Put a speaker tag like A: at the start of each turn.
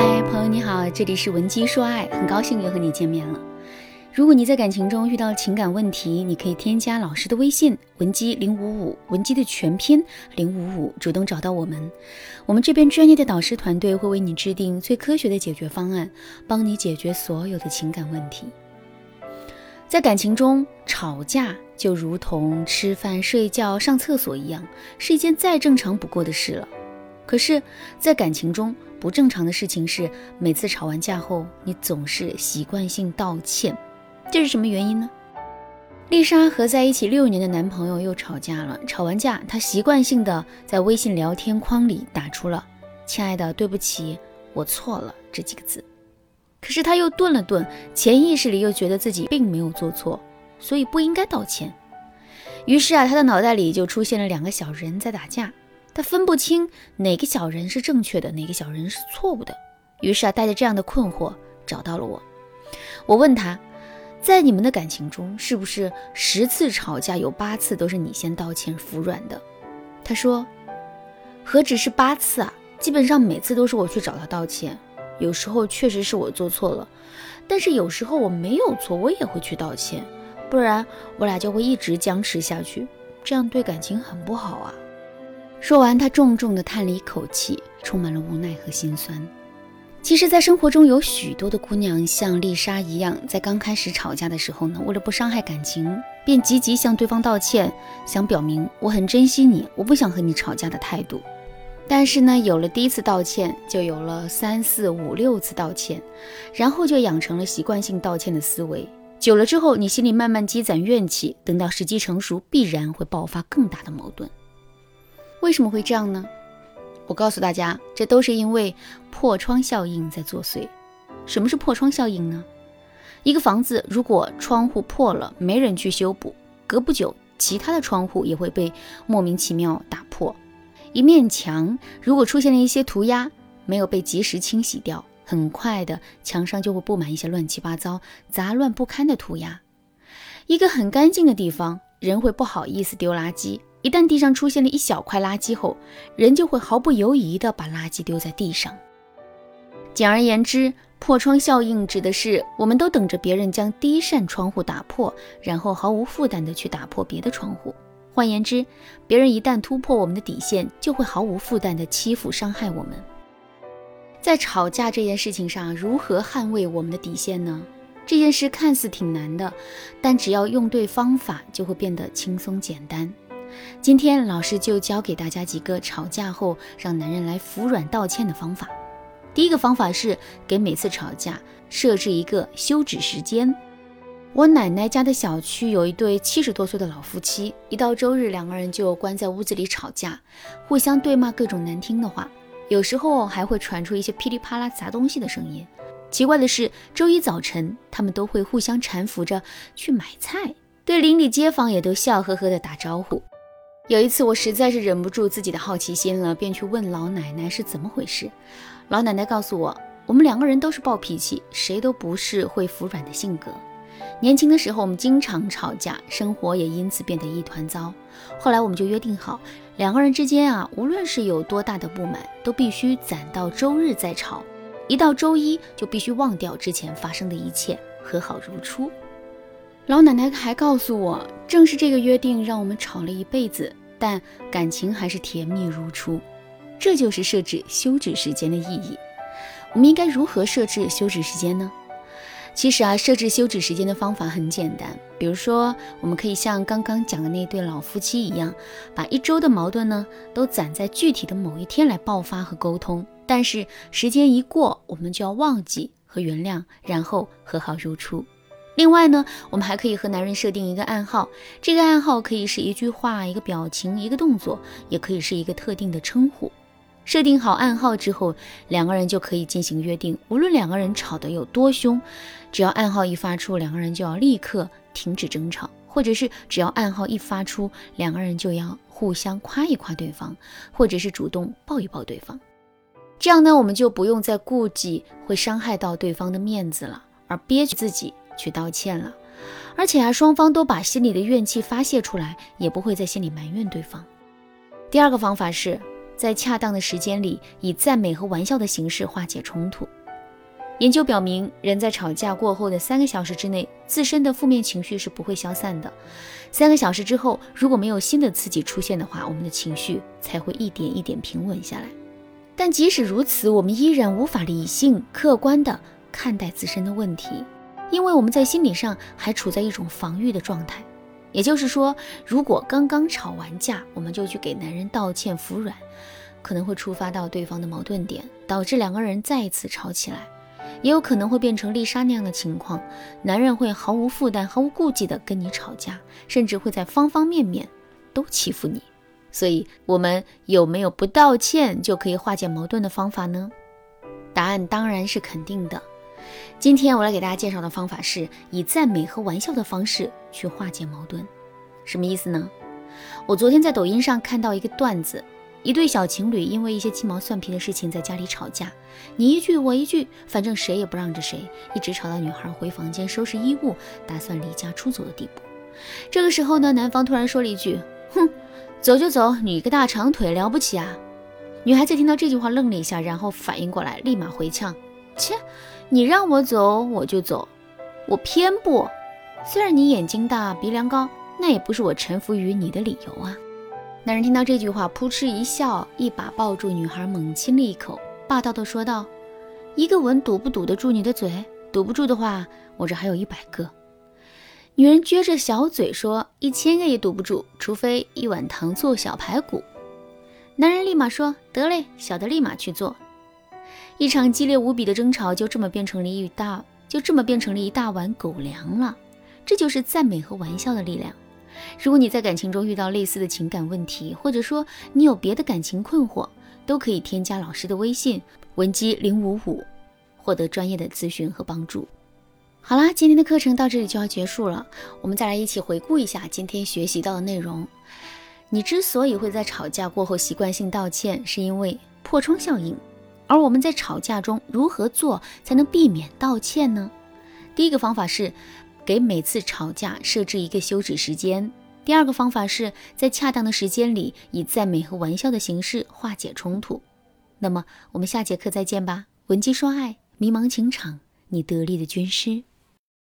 A: 嗨，朋友你好，这里是文姬说爱，很高兴又和你见面了。如果你在感情中遇到情感问题，你可以添加老师的微信文姬零五五，文姬的全拼零五五，主动找到我们，我们这边专业的导师团队会为你制定最科学的解决方案，帮你解决所有的情感问题。在感情中吵架就如同吃饭、睡觉、上厕所一样，是一件再正常不过的事了。可是，在感情中，不正常的事情是，每次吵完架后，你总是习惯性道歉，这是什么原因呢？丽莎和在一起六年的男朋友又吵架了。吵完架，她习惯性的在微信聊天框里打出了“亲爱的，对不起，我错了”这几个字。可是她又顿了顿，潜意识里又觉得自己并没有做错，所以不应该道歉。于是啊，她的脑袋里就出现了两个小人在打架。他分不清哪个小人是正确的，哪个小人是错误的。于是啊，带着这样的困惑找到了我。我问他，在你们的感情中，是不是十次吵架有八次都是你先道歉服软的？他说，何止是八次啊，基本上每次都是我去找他道歉。有时候确实是我做错了，但是有时候我没有错，我也会去道歉，不然我俩就会一直僵持下去，这样对感情很不好啊。说完，他重重地叹了一口气，充满了无奈和心酸。其实，在生活中有许多的姑娘像丽莎一样，在刚开始吵架的时候呢，为了不伤害感情，便积极向对方道歉，想表明我很珍惜你，我不想和你吵架的态度。但是呢，有了第一次道歉，就有了三四五六次道歉，然后就养成了习惯性道歉的思维。久了之后，你心里慢慢积攒怨气，等到时机成熟，必然会爆发更大的矛盾。为什么会这样呢？我告诉大家，这都是因为破窗效应在作祟。什么是破窗效应呢？一个房子如果窗户破了，没人去修补，隔不久，其他的窗户也会被莫名其妙打破。一面墙如果出现了一些涂鸦，没有被及时清洗掉，很快的墙上就会布满一些乱七八糟、杂乱不堪的涂鸦。一个很干净的地方，人会不好意思丢垃圾。一旦地上出现了一小块垃圾后，人就会毫不犹豫地把垃圾丢在地上。简而言之，破窗效应指的是我们都等着别人将第一扇窗户打破，然后毫无负担地去打破别的窗户。换言之，别人一旦突破我们的底线，就会毫无负担地欺负伤害我们。在吵架这件事情上，如何捍卫我们的底线呢？这件事看似挺难的，但只要用对方法，就会变得轻松简单。今天老师就教给大家几个吵架后让男人来服软道歉的方法。第一个方法是给每次吵架设置一个休止时间。我奶奶家的小区有一对七十多岁的老夫妻，一到周日，两个人就关在屋子里吵架，互相对骂各种难听的话，有时候还会传出一些噼里啪啦砸东西的声音。奇怪的是，周一早晨他们都会互相搀扶着去买菜，对邻里街坊也都笑呵呵地打招呼。有一次，我实在是忍不住自己的好奇心了，便去问老奶奶是怎么回事。老奶奶告诉我，我们两个人都是暴脾气，谁都不是会服软的性格。年轻的时候，我们经常吵架，生活也因此变得一团糟。后来，我们就约定好，两个人之间啊，无论是有多大的不满，都必须攒到周日再吵。一到周一，就必须忘掉之前发生的一切，和好如初。老奶奶还告诉我，正是这个约定让我们吵了一辈子，但感情还是甜蜜如初。这就是设置休止时间的意义。我们应该如何设置休止时间呢？其实啊，设置休止时间的方法很简单。比如说，我们可以像刚刚讲的那对老夫妻一样，把一周的矛盾呢都攒在具体的某一天来爆发和沟通。但是时间一过，我们就要忘记和原谅，然后和好如初。另外呢，我们还可以和男人设定一个暗号，这个暗号可以是一句话、一个表情、一个动作，也可以是一个特定的称呼。设定好暗号之后，两个人就可以进行约定，无论两个人吵得有多凶，只要暗号一发出，两个人就要立刻停止争吵，或者是只要暗号一发出，两个人就要互相夸一夸对方，或者是主动抱一抱对方。这样呢，我们就不用再顾忌会伤害到对方的面子了，而憋屈自己。去道歉了，而且啊，双方都把心里的怨气发泄出来，也不会在心里埋怨对方。第二个方法是，在恰当的时间里，以赞美和玩笑的形式化解冲突。研究表明，人在吵架过后的三个小时之内，自身的负面情绪是不会消散的。三个小时之后，如果没有新的刺激出现的话，我们的情绪才会一点一点平稳下来。但即使如此，我们依然无法理性、客观地看待自身的问题，因为我们在心理上还处在一种防御的状态。也就是说，如果刚刚吵完架，我们就去给男人道歉服软，可能会触发到对方的矛盾点，导致两个人再一次吵起来。也有可能会变成丽莎那样的情况，男人会毫无负担、毫无顾忌地跟你吵架，甚至会在方方面面都欺负你。所以，我们有没有不道歉就可以化解矛盾的方法呢？答案当然是肯定的。今天我来给大家介绍的方法是以赞美和玩笑的方式去化解矛盾。什么意思呢？我昨天在抖音上看到一个段子。一对小情侣因为一些鸡毛蒜皮的事情在家里吵架，你一句我一句，反正谁也不让着谁，一直吵到女孩回房间收拾衣物，打算离家出走的地步。这个时候呢，男方突然说了一句：“哼，走就走，你个大长腿了不起啊！”女孩子听到这句话愣了一下，然后反应过来，立马回呛：“切，你让我走我就走，我偏不。虽然你眼睛大鼻梁高，那也不是我臣服于你的理由啊。”男人听到这句话，扑哧一笑，一把抱住女孩，猛亲了一口，霸道的说道：“一个吻堵不堵得住你的嘴？堵不住的话，我这还有一百个。”女人撅着小嘴说：“一千个也堵不住，除非一碗糖醋小排骨。”男人立马说：“得嘞，小的立马去做。”一场激烈无比的争吵就这么变成了一大，就这么变成了一大碗狗粮了。这就是赞美和玩笑的力量。如果你在感情中遇到类似的情感问题，或者说你有别的感情困惑，都可以添加老师的微信文姬零五五，获得专业的咨询和帮助。好啦，今天的课程到这里就要结束了，我们再来一起回顾一下今天学习到的内容。你之所以会在吵架过后习惯性道歉，是因为破窗效应。而我们在吵架中如何做才能避免道歉呢？第一个方法是。给每次吵架设置一个休止时间。第二个方法是在恰当的时间里，以赞美和玩笑的形式化解冲突。那么，我们下节课再见吧。文姬说爱，迷茫情场，你得力的军师。